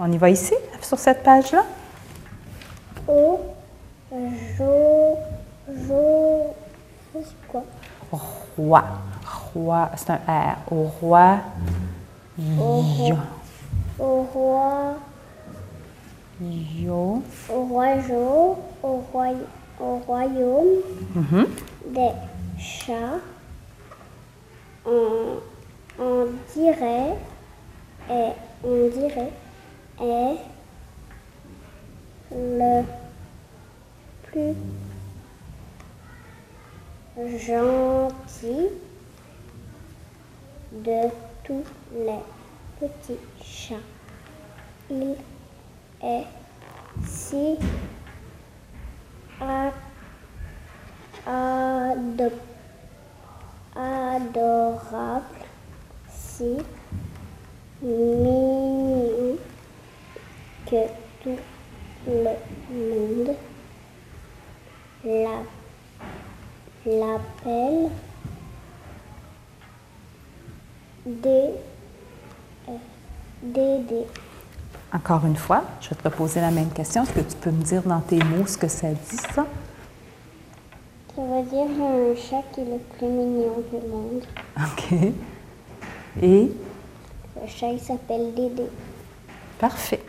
On y va ici, sur cette page-là? O, Jo, Jo, c'est quoi Roi. Roi, c'est un R. Au roi. Yo. Au roi, Yo. au roi Jo, au, roi, au royaume Mhm. des chats. On, on dirait, et on dirait, est le plus gentil de tous les petits chats. Il est si adorable, si mignon que tout le monde la- l'appelle Dé- euh, Dédé. Encore une fois, je vais te reposer la même question. Est-ce que tu peux me dire dans tes mots ce que ça dit, ça? Ça veut dire un chat qui est le plus mignon du monde. OK. Et? Le chat, il s'appelle Dédé. parfait.